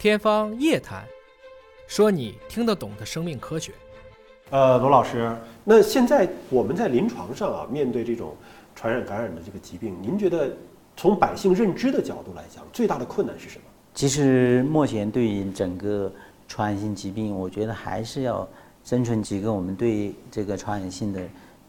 天方夜谭，说你听得懂的生命科学。呃，罗老师，那现在我们在临床上啊，面对这种传染感染的这个疾病，您觉得从百姓认知的角度来讲，最大的困难是什么？其实目前对于整个传染性疾病，我觉得还是要生存几个我们对这个传染性的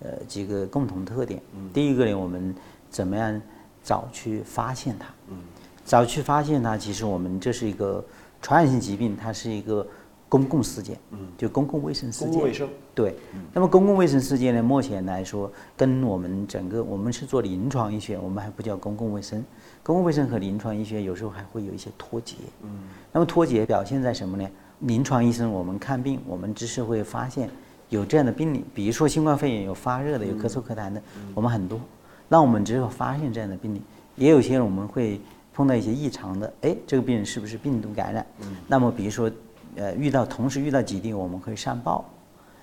呃几个共同特点。第一个呢，我们怎么样早去发现它？嗯，早去发现它，其实我们这是一个传染性疾病，它是一个公共事件，嗯，就公共卫生事件。公共卫生。对，那么公共卫生事件呢，目前来说，跟我们整个我们是做临床医学，我们还不叫公共卫生。公共卫生和临床医学有时候还会有一些脱节。嗯，那么脱节表现在什么呢？临床医生我们看病，我们只是会发现有这样的病例，比如说新冠肺炎有发热的，有咳嗽咳痰的，我们很多，那我们只有发现这样的病例。也有些我们会碰到一些异常的，哎，这个病人是不是病毒感染？嗯，那么比如说，呃，遇到同时遇到疾病，我们可以上报。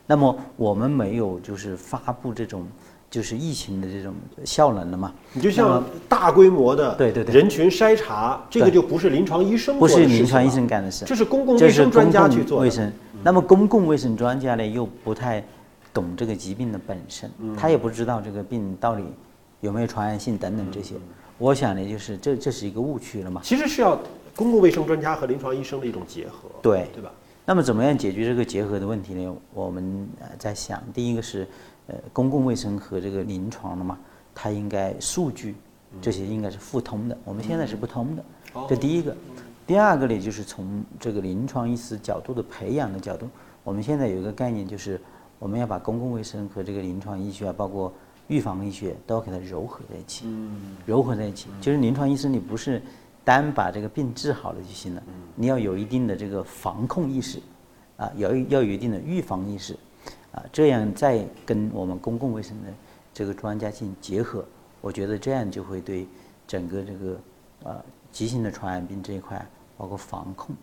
那么我们没有就是发布这种。就是疫情的这种效能了嘛？你就像大规模的对对对人群筛查，这个就不是临床医生不是临床医生干的事，这是公共卫生专家去做卫生。那么公共卫生专家呢，又不太懂这个疾病的本身，他也不知道这个病到底有没有传染性等等这些。我想呢，就是这这是一个误区了嘛。其实是要公共卫生专家和临床医生的一种结合，对对吧？那么怎么样解决这个结合的问题呢？我们在想，第一个是。呃，公共卫生和这个临床的嘛，它应该数据这些应该是互通的。我们现在是不通的，这第一个。第二个呢，就是从这个临床医师角度的培养的角度，我们现在有一个概念，就是我们要把公共卫生和这个临床医学啊，包括预防医学，都要给它糅合在一起。嗯。糅合在一起，就是临床医生，你不是单把这个病治好了就行了，你要有一定的这个防控意识，啊，要要有一定的预防意识。啊，这样再跟我们公共卫生的这个专家进行结合，我觉得这样就会对整个这个呃急性的传染病这一块，包括防控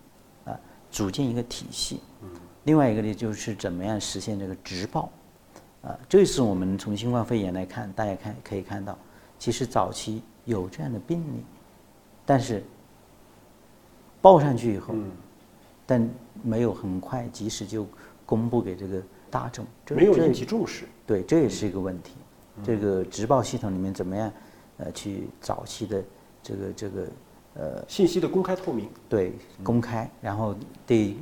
啊，组建一个体系。嗯。另外一个呢，就是怎么样实现这个直报啊？这是我们从新冠肺炎来看，大家看可以看到，其实早期有这样的病例，但是报上去以后，但没有很快及时就公布给这个。大众没有引起重视，对，这也是一个问题。这个直报系统里面怎么样，呃，去早期的这个这个。呃，信息的公开透明，对，公开，然后对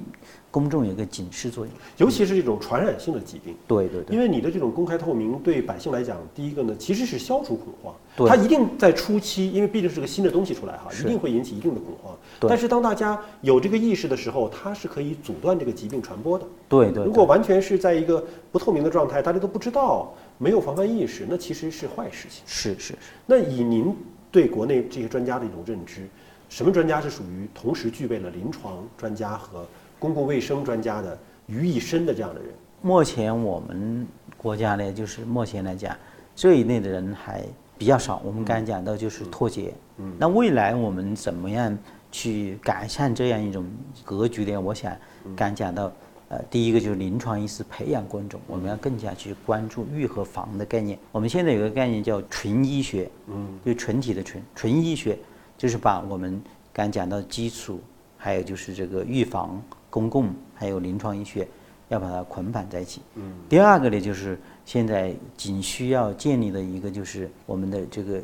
公众有个警示作用，尤其是这种传染性的疾病，对对对，因为你的这种公开透明，对百姓来讲，第一个呢，其实是消除恐慌，对，它一定在初期，因为毕竟是个新的东西出来哈，一定会引起一定的恐慌，但是当大家有这个意识的时候，它是可以阻断这个疾病传播的，对对，如果完全是在一个不透明的状态，大家都不知道，没有防范意识，那其实是坏事情，是是是，那以您对国内这些专家的一种认知。什么专家是属于同时具备了临床专家和公共卫生专家的于一身的这样的人？目前我们国家呢，就是目前来讲，这一类的人还比较少。我们刚才讲到就是脱节。嗯。那未来我们怎么样去改善这样一种格局呢？我想刚讲到，呃，第一个就是临床医师培养观众，我们要更加去关注预和防的概念。我们现在有个概念叫纯医学，嗯，就纯体的纯纯医学。就是把我们刚讲到基础，还有就是这个预防、公共还有临床医学，要把它捆绑在一起。嗯。第二个呢，就是现在仅需要建立的一个就是我们的这个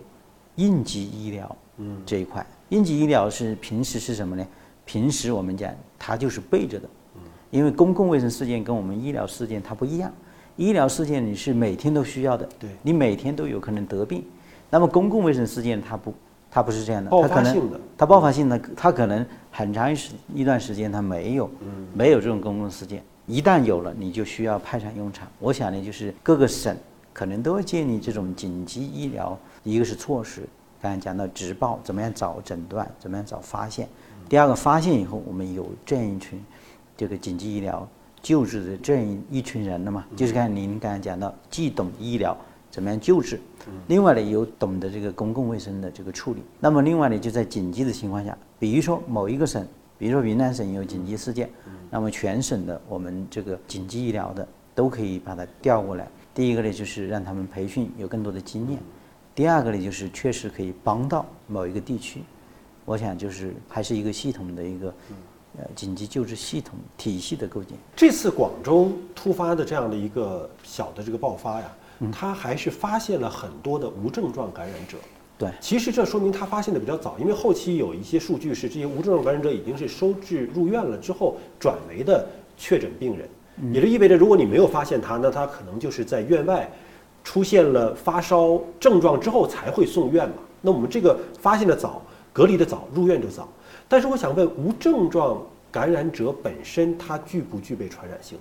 应急医疗。嗯。这一块，应急医疗是平时是什么呢？平时我们讲它就是备着的。嗯。因为公共卫生事件跟我们医疗事件它不一样，医疗事件你是每天都需要的。对。你每天都有可能得病，那么公共卫生事件它不。它不是这样的，它可能它爆发性的，它可能很长时一段时间它没有，没有这种公共事件。一旦有了，你就需要派上用场。我想呢，就是各个省可能都要建立这种紧急医疗，一个是措施，刚才讲到直报，怎么样早诊断，怎么样早发现。第二个，发现以后，我们有这样一群这个紧急医疗救治的这样一群人了嘛？就是看您刚才讲到，既懂医疗。怎么样救治？另外呢，有懂得这个公共卫生的这个处理。那么另外呢，就在紧急的情况下，比如说某一个省，比如说云南省有紧急事件，那么全省的我们这个紧急医疗的都可以把它调过来。第一个呢，就是让他们培训有更多的经验；第二个呢，就是确实可以帮到某一个地区。我想就是还是一个系统的一个呃紧急救治系统体系的构建。这次广州突发的这样的一个小的这个爆发呀，它还是发现了很多的无症状感染者。对，其实这说明他发现的比较早，因为后期有一些数据是这些无症状感染者已经是收治入院了之后转为的确诊病人，也就意味着如果你没有发现他，那他可能就是在院外出现了发烧症状之后才会送院嘛。那我们这个发现的早，隔离的早，入院就早。但是我想问，无症状感染者本身他具不具备传染性？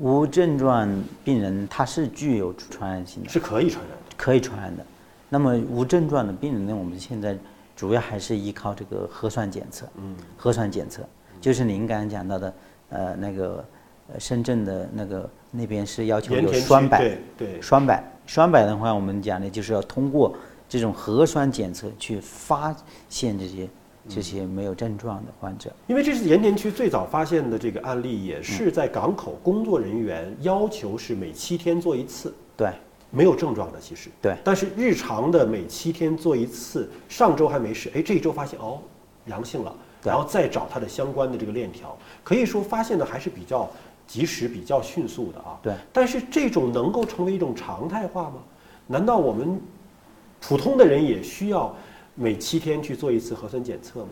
无症状病人他是具有传染性的，是可以传染的。可以传染的。那么无症状的病人呢，我们现在主要还是依靠这个核酸检测。嗯，核酸检测就是您刚刚讲到的，呃，那个呃深圳的那个那边是要求有双百，对对双百，双百的话，我们讲的就是要通过这种核酸检测去发现这些这些没有症状的患者。因为这是盐田区最早发现的这个案例，也是在港口工作人员要求是每七天做一次，对没有症状的其实。对但是日常的每七天做一次，上周还没事，哎，这一周发现哦阳性了，然后再找它的相关的这个链条，可以说发现的还是比较及时、比较迅速的啊。对但是这种能够成为一种常态化吗？难道我们普通的人也需要每七天去做一次核酸检测吗？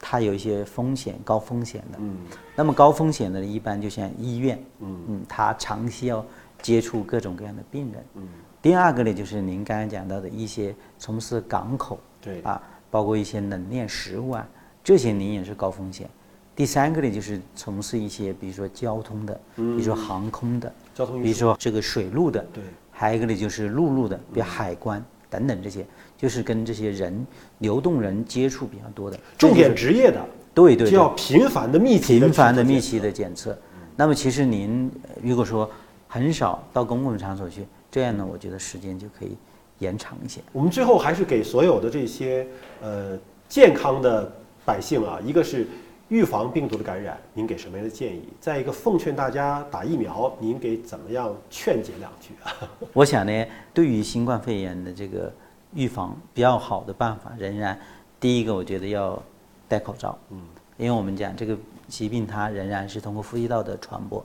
它有一些风险，高风险的。嗯。那么高风险的，一般就像医院，嗯。嗯，他长期要接触各种各样的病人。嗯，第二个呢，就是您刚刚讲到的一些从事港口，对。啊，包括一些冷链食物啊，这些您也是高风险。第三个呢，就是从事一些比如说交通的，比如说航空的，交通运输。比如说这个水路的，对。还有一个呢就是陆路的，比如海关等等这些，就是跟这些人流动人接触比较多的，重点职业的，对对对就要频繁的、密集的、频繁的、密集的检测。那么其实您呃如果说很少到公共场所去，这样呢，我觉得时间就可以延长一些。我们最后还是给所有的这些呃健康的百姓啊，一个是预防病毒的感染，您给什么样的建议？再一个，奉劝大家打疫苗，您给怎么样劝解两句啊？我想呢，对于新冠肺炎的这个预防，比较好的办法，仍然第一个，我觉得要戴口罩。嗯，因为我们讲这个疾病它仍然是通过呼吸道的传播。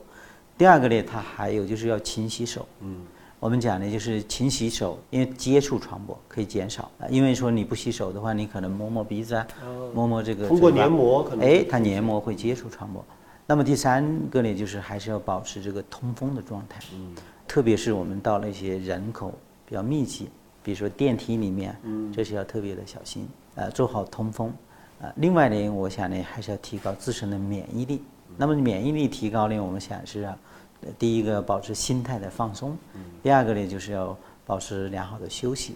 第二个呢，它还有就是要勤洗手。嗯，我们讲呢，就是勤洗手，因为接触传播可以减少啊。因为说你不洗手的话，你可能摸摸鼻子啊，摸摸这个通过黏膜可能哎，它黏膜会接触传播。那么第三个呢，就是还是要保持这个通风的状态。嗯，特别是我们到了一些人口比较密集，比如说电梯里面，嗯这是要特别的小心，呃，做好通风。呃，另外呢，我想呢，还是要提高自身的免疫力。那么免疫力提高呢，我们想是第一个保持心态的放松，第二个呢就是要保持良好的休息，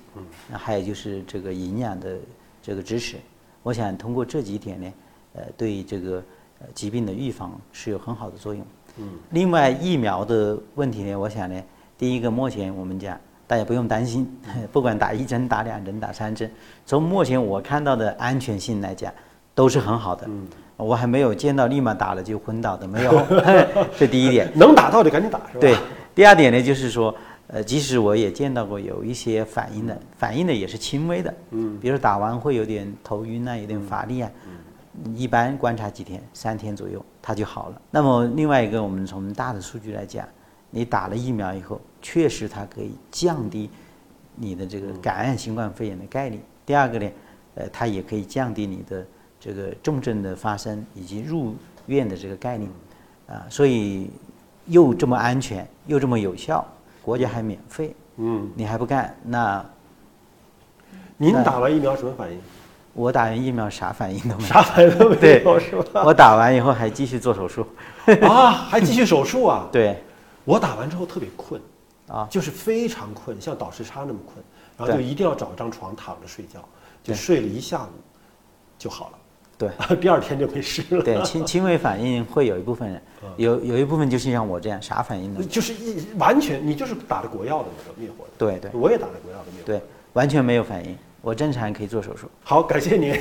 那还有就是这个营养的这个知识。我想通过这几点呢，呃，对这个呃疾病的预防是有很好的作用。嗯，另外疫苗的问题呢，我想呢，第一个目前我们讲大家不用担心，不管打一针、打两针、打三针，从目前我看到的安全性来讲，都是很好的。嗯，我还没有见到立马打了就昏倒的，没有。这第一点。能打到就赶紧打，是吧？对，第二点呢，就是说，呃，即使我也见到过有一些反应的，反应的也是轻微的，嗯比如说打完会有点头晕啊，有点乏力啊，一般观察几天，三天左右它就好了。那么另外一个，我们从大的数据来讲，你打了疫苗以后，确实它可以降低你的这个感染新冠肺炎的概率。第二个呢，呃，它也可以降低你的这个重症的发生以及入院的这个概念，啊，所以又这么安全又这么有效，国家还免费，嗯，你还不干，那您打完疫苗什么反应？我打完疫苗啥反应都没有。啥反应都没有，是吧？我打完以后还继续做手术。啊，还继续手术啊？对，我打完之后特别困，啊，就是非常困，像倒时差那么困，然后就一定要找一张床躺着睡觉，就睡了一下午就好了，对 第二天就没事了。对，轻轻微反应会有一部分人，嗯有有一部分就是像我这样啥反应都没有。就是一完全，你就是打的国药的那个灭火的，对对我也打了国药的灭火。对，完全没有反应，我正常可以做手术。好，感谢您。